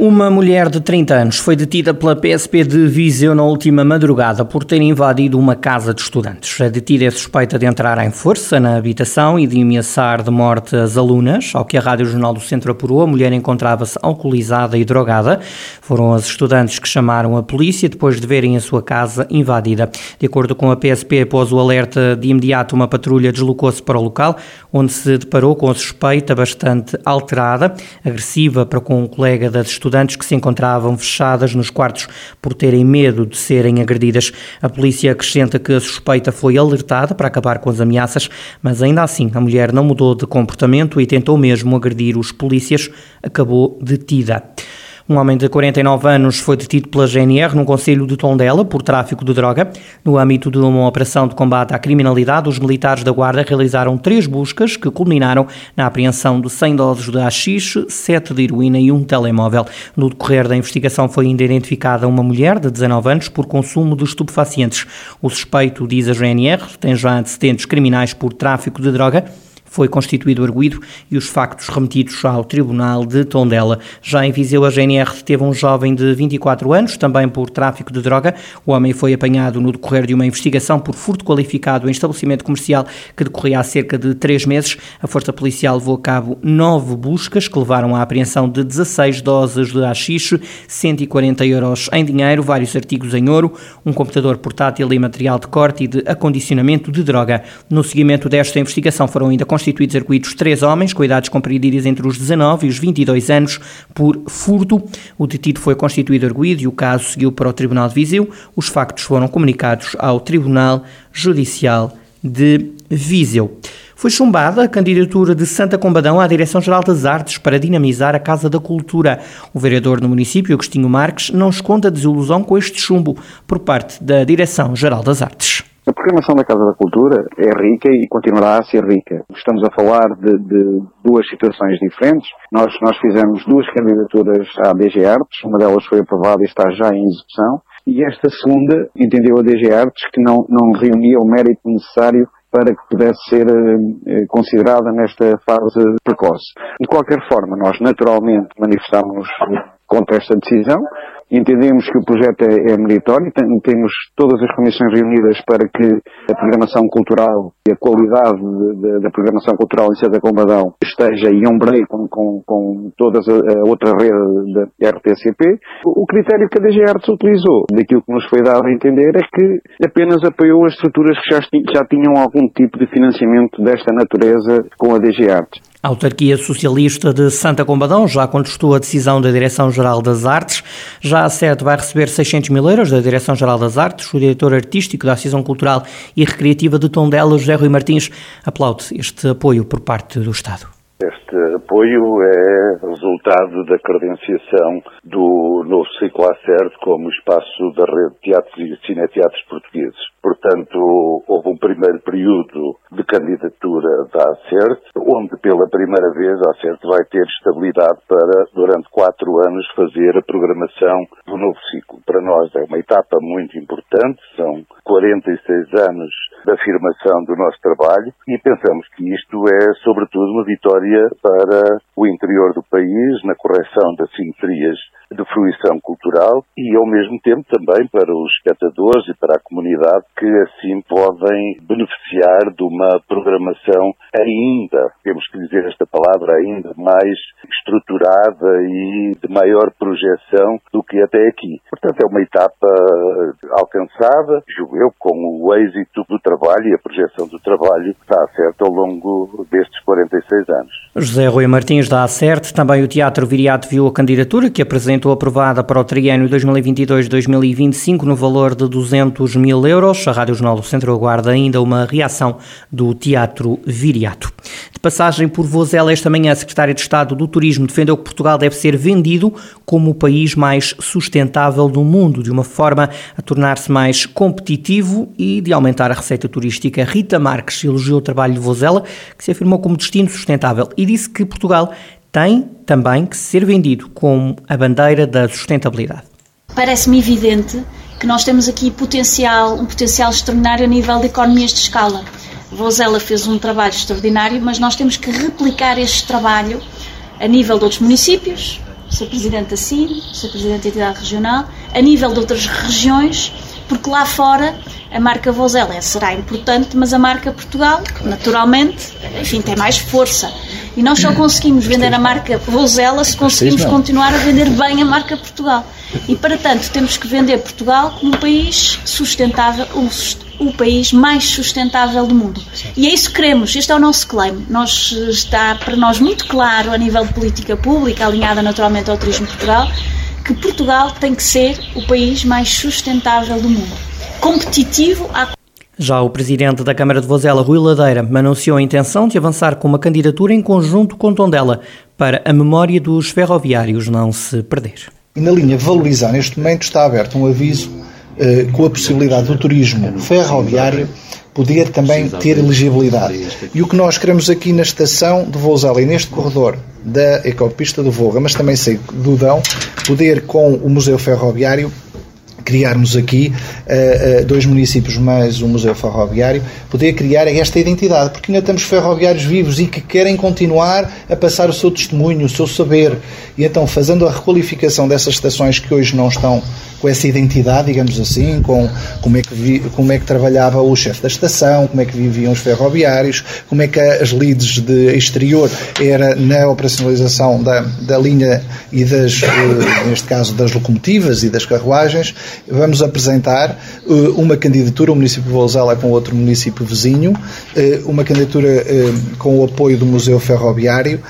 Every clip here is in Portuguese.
Uma mulher de 30 anos foi detida pela PSP de Viseu na última madrugada por ter invadido uma casa de estudantes. A detida é suspeita de entrar em força na habitação e de ameaçar de morte as alunas. Ao que a Rádio Jornal do Centro apurou, a mulher encontrava-se alcoolizada e drogada. Foram as estudantes que chamaram a polícia depois de verem a sua casa invadida. De acordo com a PSP, após o alerta de imediato, uma patrulha deslocou-se para o local, onde se deparou com a suspeita bastante alterada, agressiva para com um colega das estudantes estudantes que se encontravam fechadas nos quartos por terem medo de serem agredidas. A polícia acrescenta que a suspeita foi alertada para acabar com as ameaças, mas ainda assim a mulher não mudou de comportamento e tentou mesmo agredir os polícias, acabou detida. Um homem de 49 anos foi detido pela GNR no Conselho de Tondela por tráfico de droga. No âmbito de uma operação de combate à criminalidade, os militares da Guarda realizaram três buscas que culminaram na apreensão de 100 doses de haxixe, 7 de heroína e um telemóvel. No decorrer da investigação foi ainda identificada uma mulher de 19 anos por consumo de estupefacientes. O suspeito, diz a GNR, tem já antecedentes criminais por tráfico de droga foi constituído arguído e os factos remetidos ao Tribunal de Tondela. Já em Viseu, a GNR teve um jovem de 24 anos, também por tráfico de droga. O homem foi apanhado no decorrer de uma investigação por furto qualificado em estabelecimento comercial que decorria há cerca de três meses. A Força Policial levou a cabo nove buscas que levaram à apreensão de 16 doses de haxixe, 140 euros em dinheiro, vários artigos em ouro, um computador portátil e material de corte e de acondicionamento de droga. No seguimento desta investigação foram ainda constituídos arguídos três homens com idades compreendidas entre os 19 e os 22 anos por furto. O detido foi constituído arguído e o caso seguiu para o Tribunal de Viseu. Os factos foram comunicados ao Tribunal Judicial de Viseu. Foi chumbada a candidatura de Santa Combadão à Direção-Geral das Artes para dinamizar a Casa da Cultura. O vereador no município, Agostinho Marques, não esconde a desilusão com este chumbo por parte da Direção-Geral das Artes. A programação da Casa da Cultura é rica e continuará a ser rica. Estamos a falar de, de duas situações diferentes. Nós, nós fizemos duas candidaturas à DG Artes, uma delas foi aprovada e está já em execução, e esta segunda entendeu a DG Artes que não, não reunia o mérito necessário para que pudesse ser eh, considerada nesta fase precoce. De qualquer forma, nós naturalmente manifestamos contra esta decisão, Entendemos que o projeto é, é meritório, tem, temos todas as comissões reunidas para que a programação cultural e a qualidade de, de, da programação cultural em Santa Combadão esteja em ombreio com, com, com toda a, outra rede da RTCP. O, o, critério que a DG Artes utilizou, daquilo que nos foi dado a entender, é que apenas apoiou as estruturas que já, tinham algum tipo de financiamento desta natureza com a DG Artes. A autarquia socialista de Santa Combadão já contestou a decisão da Direção-Geral das Artes. Já a sede vai receber 600 mil euros da Direção-Geral das Artes. O diretor artístico da Associação Cultural e Recreativa de Tondela, José Rui Martins, aplaude este apoio por parte do Estado. Este apoio é resultado da credenciação do novo ciclo ACERT como espaço da rede de teatros e cineteatros portugueses. Portanto, houve um primeiro período de candidatura da ACERT, onde pela primeira vez a ACERT vai ter estabilidade para, durante quatro anos, fazer a programação do novo ciclo. Para nós é uma etapa muito importante, são 46 anos da afirmação do nosso trabalho e pensamos que isto é, sobretudo, uma vitória para o interior do país, na correção das simetrias de fruição cultural e, ao mesmo tempo, também para os espectadores e para a comunidade que assim podem beneficiar de uma programação ainda, temos que dizer esta palavra, ainda mais estruturada e de maior projeção do que até aqui. Portanto, é uma etapa alcançada, julgo eu, com o êxito do trabalho e a projeção do trabalho está certo ao longo destes 46 anos. José Rui Martins da Acerte, também o Teatro Viriato viu a candidatura que apresentou aprovada para o triênio 2022-2025 no valor de 200 mil euros. A Rádio Jornal do Centro aguarda ainda uma reação do Teatro Viriato. De passagem por Vozela esta manhã, a Secretária de Estado do Turismo defendeu que Portugal deve ser vendido como o país mais sustentável do mundo, de uma forma a tornar-se mais competitivo e de aumentar a receita turística. Rita Marques elogiou o trabalho de Vozela, que se afirmou como destino sustentável e disse que Portugal tem também que ser vendido como a bandeira da sustentabilidade. Parece-me evidente que nós temos aqui potencial, um potencial extraordinário a nível de economias de escala. Vozela fez um trabalho extraordinário, mas nós temos que replicar este trabalho a nível de outros municípios, sou Presidente da CIM, sou Presidente da entidade regional, a nível de outras regiões, porque lá fora a marca Vozela será importante, mas a marca Portugal, naturalmente, enfim, tem mais força. E nós só conseguimos vender a marca Vozela se conseguimos continuar a vender bem a marca Portugal. E, para tanto, temos que vender Portugal como um país sustentável, o país mais sustentável do mundo. E é isso que queremos, este é o nosso claim. Nós, está para nós muito claro, a nível de política pública, alinhada naturalmente ao Turismo Portugal, que Portugal tem que ser o país mais sustentável do mundo. Competitivo à já o presidente da Câmara de Vozela, Rui Ladeira, anunciou a intenção de avançar com uma candidatura em conjunto com Tondela para a memória dos ferroviários não se perder. E na linha valorizar, neste momento está aberto um aviso eh, com a possibilidade do turismo ferroviário poder também ter elegibilidade. E o que nós queremos aqui na estação de Vozela e neste corredor da Ecopista do Voga, mas também sei do Dão, poder com o Museu Ferroviário criarmos aqui uh, uh, dois municípios mais um museu ferroviário, poder criar esta identidade, porque ainda temos ferroviários vivos e que querem continuar a passar o seu testemunho, o seu saber. E então, fazendo a requalificação dessas estações que hoje não estão com essa identidade, digamos assim, com como é que, vi, como é que trabalhava o chefe da estação, como é que viviam os ferroviários, como é que as leads de exterior era na operacionalização da, da linha e das, eh, neste caso, das locomotivas e das carruagens. Vamos apresentar eh, uma candidatura, o município de Volzela com outro município vizinho, eh, uma candidatura com o apoio do Museu Ferroviário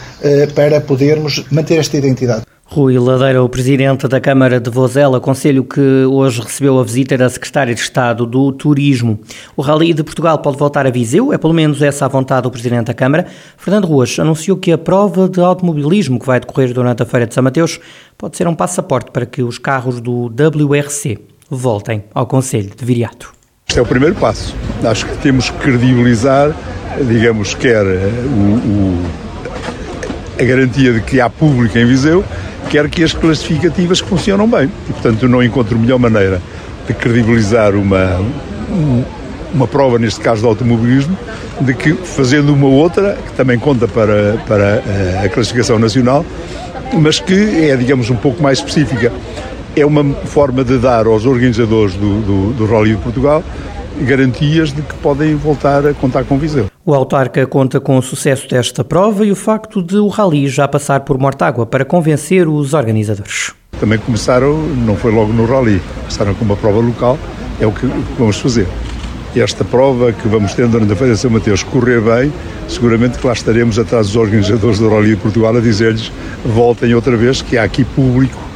para podermos manter esta identidade. Rui Ladeira, o presidente da Câmara de Vozela, conselho que hoje recebeu a visita da secretária de Estado do Turismo. O Rally de Portugal pode voltar a Viseu, é pelo menos essa a vontade do presidente da Câmara. Fernando Ruas anunciou que a prova de automobilismo que vai decorrer durante a Feira de São Mateus pode ser um passaporte para que os carros do WRC voltem ao Conselho de Viriato. Este é o primeiro passo. Acho que temos que credibilizar, digamos, quer o, o, a garantia de que há público em Viseu, quer que as classificativas funcionam bem. E, portanto, não encontro melhor maneira de credibilizar uma, uma prova, neste caso do automobilismo, de que fazendo uma outra, que também conta para, para a classificação nacional, mas que é, digamos, um pouco mais específica. É uma forma de dar aos organizadores do, do, do Rally de Portugal garantias de que podem voltar a contar com Viseu. O autarca conta com o sucesso desta prova e o facto de o rally já passar por Mortágua para convencer os organizadores. Também começaram, não foi logo no rally, começaram com uma prova local, é o que vamos fazer. Esta prova que vamos ter durante a Feira de São Mateus correr bem, seguramente que lá estaremos atrás dos organizadores do Rally de Portugal a dizer-lhes voltem outra vez, que há aqui público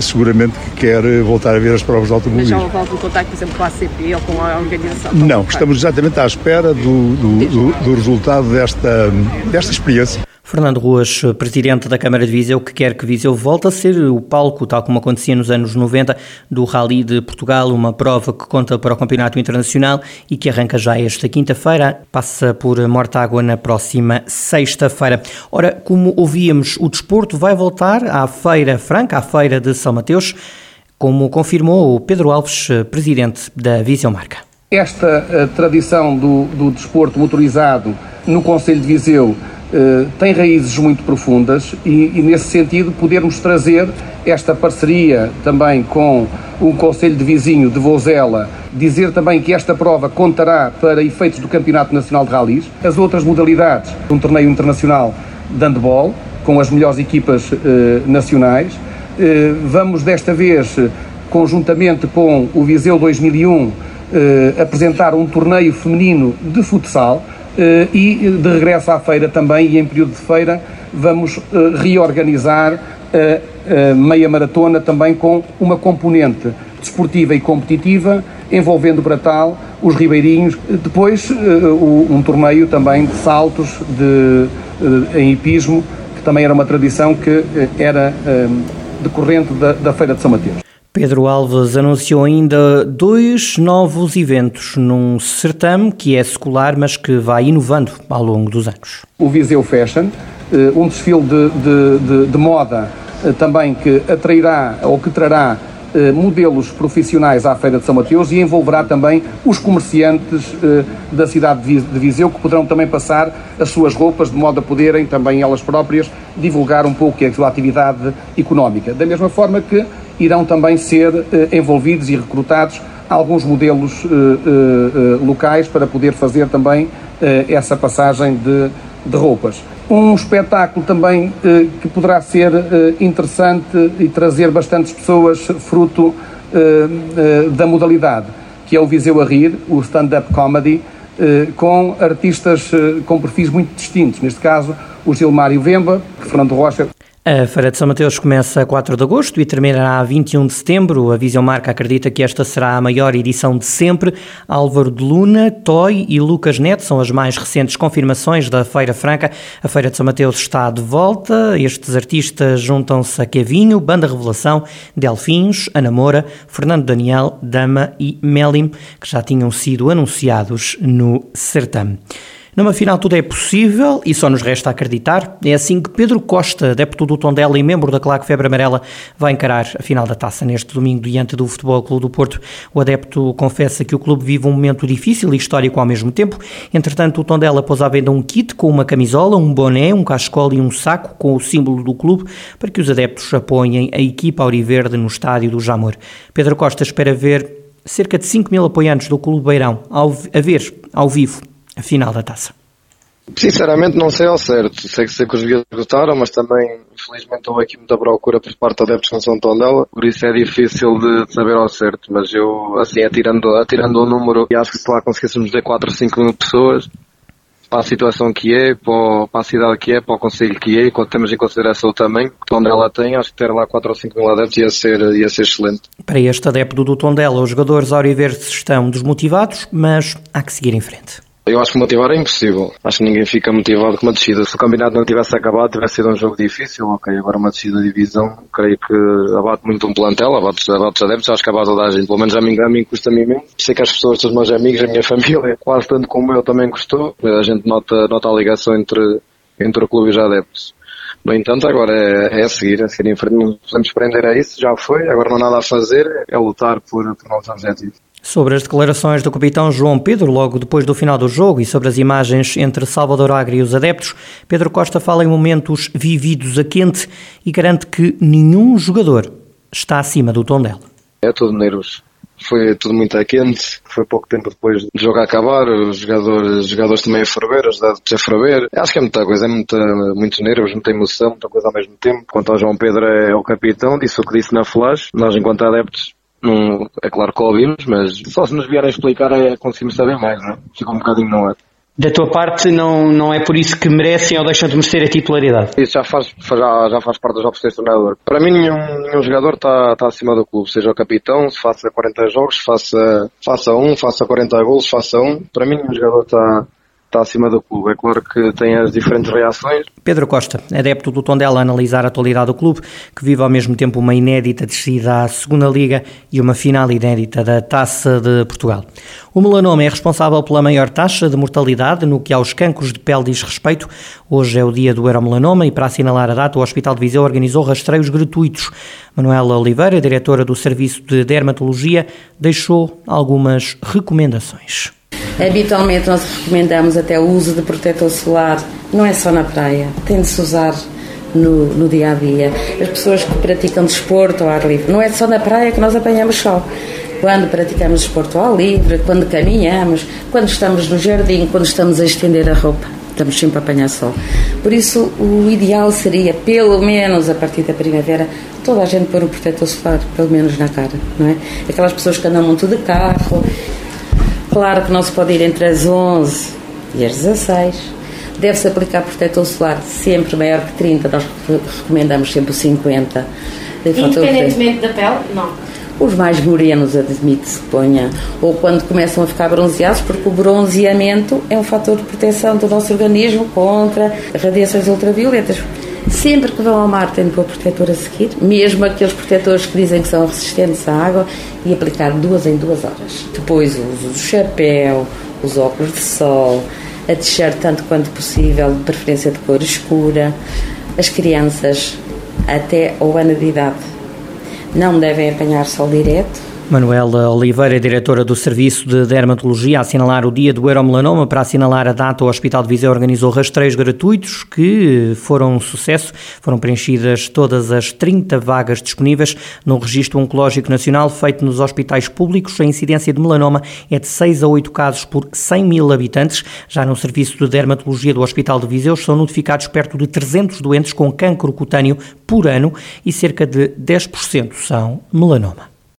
seguramente que quer eh, voltar a ver as provas de automobilismo. Mas já houve algum contacto, por exemplo, com a ACP ou com a organização? Não, estamos exatamente à espera do, do, do, do resultado desta, desta experiência. Fernando Ruas, presidente da Câmara de Viseu, que quer que Viseu volte a ser o palco, tal como acontecia nos anos 90, do Rally de Portugal, uma prova que conta para o Campeonato Internacional e que arranca já esta quinta-feira, passa por Mortágua na próxima sexta-feira. Ora, como ouvíamos, o desporto vai voltar à Feira Franca, à Feira de São Mateus, como confirmou o Pedro Alves, presidente da Viseu Marca. Esta eh, tradição do, do desporto motorizado no Conselho de Viseu eh, tem raízes muito profundas e, e, nesse sentido, podermos trazer esta parceria também com o Conselho de Vizinho de Vozela, dizer também que esta prova contará para efeitos do Campeonato Nacional de Rallys, as outras modalidades, um torneio internacional de handball, com as melhores equipas eh, nacionais. Eh, vamos desta vez, conjuntamente com o Viseu 2001, eh, apresentar um torneio feminino de futsal, eh, e de regresso à feira também, e em período de feira, vamos eh, reorganizar a meia maratona também com uma componente desportiva e competitiva, envolvendo para tal os ribeirinhos, depois um torneio também de saltos de, em hipismo, que também era uma tradição que era decorrente da, da Feira de São Mateus. Pedro Alves anunciou ainda dois novos eventos num certame que é secular, mas que vai inovando ao longo dos anos. O Viseu Fashion, um desfile de, de, de, de moda também que atrairá ou que trará eh, modelos profissionais à Feira de São Mateus e envolverá também os comerciantes eh, da cidade de Viseu, que poderão também passar as suas roupas, de modo a poderem também elas próprias divulgar um pouco a sua atividade económica. Da mesma forma que irão também ser eh, envolvidos e recrutados alguns modelos locais para poder fazer também essa passagem de, de roupas um espetáculo também eh, que poderá ser eh, interessante e trazer bastantes pessoas fruto eh, eh da modalidade, que é o Viseu a Rir, o stand-up comedy, eh, com artistas eh, com perfis muito distintos. Neste caso, o Gilmário Vemba, Fernando Rocha. A Feira de São Mateus começa a 4 de agosto e terminará a 21 de setembro. A Visão Marca acredita que esta será a maior edição de sempre. Álvaro de Luna, Toy e Lucas Neto são as mais recentes confirmações da Feira Franca. A Feira de São Mateus está de volta. Estes artistas juntam-se a Kevinho, Banda Revelação, Delfins, Ana Moura, Fernando Daniel, Dama e Melim, que já tinham sido anunciados no certame. Numa final tudo é possível e só nos resta acreditar. É assim que Pedro Costa, adepto do Tondela e membro da Claque Febre Amarela, vai encarar a final da taça neste domingo diante do Futebol Clube do Porto. O adepto confessa que o clube vive um momento difícil e histórico ao mesmo tempo. Entretanto, o Tondela pôs à venda um kit com uma camisola, um boné, um cascol e um saco com o símbolo do clube para que os adeptos apoiem a equipa auriverde no estádio do Jamor. Pedro Costa espera ver cerca de 5 mil apoiantes do Clube Beirão ao, a ver ao vivo a final da taça? Sinceramente não sei ao certo. Sei que, sei que os jogadores gostaram, mas também infelizmente houve aqui muita procura por parte de adeptos de São Tondela, por isso é difícil de saber ao certo, mas eu assim atirando, atirando o número e acho que se lá conseguíssemos ter 4 ou 5 mil pessoas para a situação que é, para, a cidade que é, para o conselho que é, e quando temos em consideração o tamanho que Tondela tem, acho que ter lá 4 ou 5 mil adeptos ia ser, ia ser excelente. Para este adepto do Tondela, os jogadores Auriverdes estão desmotivados, mas há que seguir em frente. Eu acho que motivar é impossível. Acho que ninguém fica motivado com uma descida. Se o campeonato não tivesse acabado, tivesse sido um jogo difícil, ok. Agora uma descida de divisão, creio que abate muito um plantel, abate, abate os adeptos, acho que abate toda a gente. Pelo menos a mim, a mim custa-me imenso. Sei que as pessoas, os meus amigos, a minha família, quase tanto como eu, também gostou. A gente nota, nota a ligação entre, entre o clube e os adeptos. No entanto, agora é, é a seguir, é a seguir em frente. Não podemos prender a isso, já foi. Agora não há nada a fazer, é lutar por, por novos objetivos. Sobre as declarações do capitão João Pedro logo depois do final do jogo e sobre as imagens entre Salvador Agri e os adeptos, Pedro Costa fala em momentos vividos a quente e garante que nenhum jogador está acima do tom dela. É tudo nervos. Foi tudo muito a quente, foi pouco tempo depois do jogo acabar, os jogadores, os jogadores também a ferver, os adeptos a ferver. Acho que é muita coisa, é muita, muitos nervos, muita emoção, muita coisa ao mesmo tempo. Quanto ao João Pedro é o capitão, disse o que disse na flash. Nós, enquanto adeptos, não, é claro que ouvimos, mas só se nos vierem explicar é conseguimos saber mais, não é? Fica um bocadinho não é. Da tua parte, não, não é por isso que merecem ou deixam de merecer a titularidade? Isso já faz, já, já faz parte das opções do treinador. Para mim, nenhum, nenhum jogador está tá acima do clube, seja o capitão, se faça 40 jogos, faça, faça um, faça 40 gols, faça um. Para mim, nenhum jogador está está acima do clube. É claro que tem as diferentes reações. Pedro Costa, adepto do Tondela, a analisar a atualidade do clube, que vive ao mesmo tempo uma inédita descida à segunda Liga e uma final inédita da Taça de Portugal. O melanoma é responsável pela maior taxa de mortalidade no que aos cancros de pele diz respeito. Hoje é o dia do Euromelanoma e para assinalar a data o Hospital de Viseu organizou rastreios gratuitos. Manuela Oliveira, diretora do Serviço de Dermatologia, deixou algumas recomendações. Habitualmente nós recomendamos até o uso de protetor solar, não é só na praia, tem de se usar no, no, dia a dia. As pessoas que praticam desporto ao ar livre, não é só na praia que nós apanhamos sol. Quando praticamos desporto ao ar livre, quando caminhamos, quando estamos no jardim, quando estamos a estender a roupa, estamos sempre a apanhar sol. Por isso, o ideal seria, pelo menos a partir da primavera, toda a gente pôr um protetor solar, pelo menos na cara, não é? Aquelas pessoas que andam muito de carro Claro que não se pode ir entre as 11 e as 16. Deve-se aplicar protetor solar sempre maior que 30, nós recomendamos sempre o 50. Independentemente da pele? Não. Os mais morenos, admite-se, ponha. Ou quando começam a ficar bronzeados, porque o bronzeamento é um fator de proteção do nosso organismo contra radiações ultravioletas. Sempre que vão ao mar têm de pôr protetor a seguir, mesmo aqueles protetores que dizem que são resistentes à água, e aplicar duas em duas horas. Depois o uso do chapéu, os óculos de sol, a t-shirt tanto quanto possível, de preferência de cor escura, as crianças até ao ano de idade não devem apanhar sol direto, Manuela Oliveira, diretora do Serviço de Dermatologia, a assinalar o dia do Euromelanoma. Para assinalar a data, o Hospital de Viseu organizou rastreios gratuitos que foram um sucesso. Foram preenchidas todas as 30 vagas disponíveis no Registro Oncológico Nacional feito nos hospitais públicos. A incidência de melanoma é de 6 a 8 casos por 100 mil habitantes. Já no Serviço de Dermatologia do Hospital de Viseu são notificados perto de 300 doentes com cancro cutâneo por ano e cerca de 10% são melanoma.